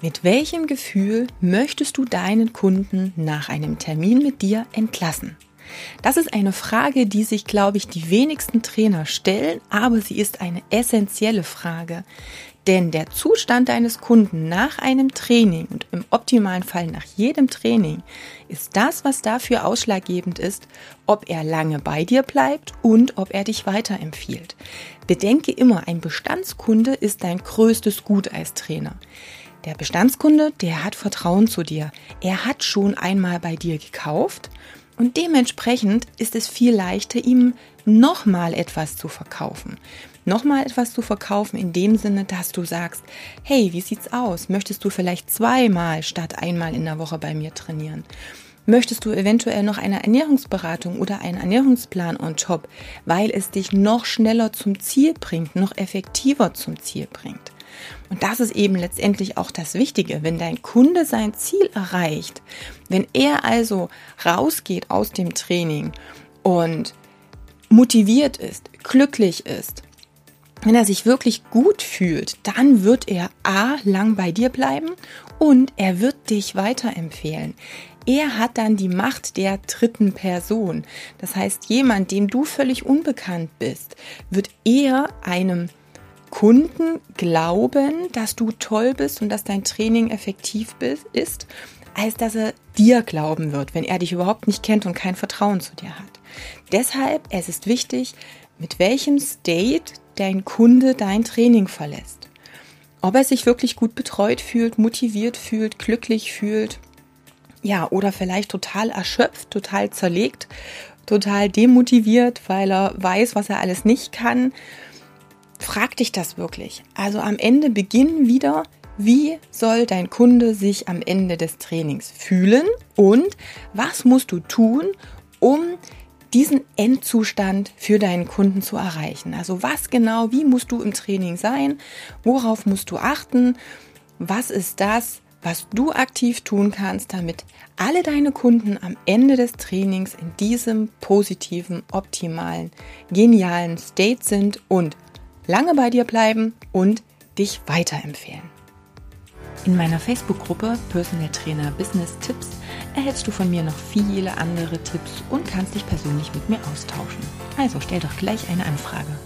Mit welchem Gefühl möchtest du deinen Kunden nach einem Termin mit dir entlassen? Das ist eine Frage, die sich, glaube ich, die wenigsten Trainer stellen, aber sie ist eine essentielle Frage. Denn der Zustand deines Kunden nach einem Training und im optimalen Fall nach jedem Training ist das, was dafür ausschlaggebend ist, ob er lange bei dir bleibt und ob er dich weiterempfiehlt. Bedenke immer, ein Bestandskunde ist dein größtes Gut als Trainer. Der Bestandskunde, der hat Vertrauen zu dir. Er hat schon einmal bei dir gekauft und dementsprechend ist es viel leichter, ihm nochmal etwas zu verkaufen. Nochmal etwas zu verkaufen in dem Sinne, dass du sagst, hey, wie sieht's aus? Möchtest du vielleicht zweimal statt einmal in der Woche bei mir trainieren? Möchtest du eventuell noch eine Ernährungsberatung oder einen Ernährungsplan on top, weil es dich noch schneller zum Ziel bringt, noch effektiver zum Ziel bringt? Und das ist eben letztendlich auch das Wichtige, wenn dein Kunde sein Ziel erreicht, wenn er also rausgeht aus dem Training und motiviert ist, glücklich ist, wenn er sich wirklich gut fühlt, dann wird er A lang bei dir bleiben und er wird dich weiterempfehlen. Er hat dann die Macht der dritten Person. Das heißt, jemand, dem du völlig unbekannt bist, wird eher einem Kunden glauben, dass du toll bist und dass dein Training effektiv ist, als dass er dir glauben wird, wenn er dich überhaupt nicht kennt und kein Vertrauen zu dir hat. Deshalb, es ist wichtig, mit welchem State dein Kunde dein Training verlässt. Ob er sich wirklich gut betreut fühlt, motiviert fühlt, glücklich fühlt, ja, oder vielleicht total erschöpft, total zerlegt, total demotiviert, weil er weiß, was er alles nicht kann. Frag dich das wirklich. Also am Ende beginnen wieder, wie soll dein Kunde sich am Ende des Trainings fühlen und was musst du tun, um diesen Endzustand für deinen Kunden zu erreichen. Also was genau, wie musst du im Training sein, worauf musst du achten, was ist das, was du aktiv tun kannst, damit alle deine Kunden am Ende des Trainings in diesem positiven, optimalen, genialen State sind und lange bei dir bleiben und dich weiterempfehlen. In meiner Facebook-Gruppe Personal Trainer Business Tipps erhältst du von mir noch viele andere Tipps und kannst dich persönlich mit mir austauschen. Also stell doch gleich eine Anfrage.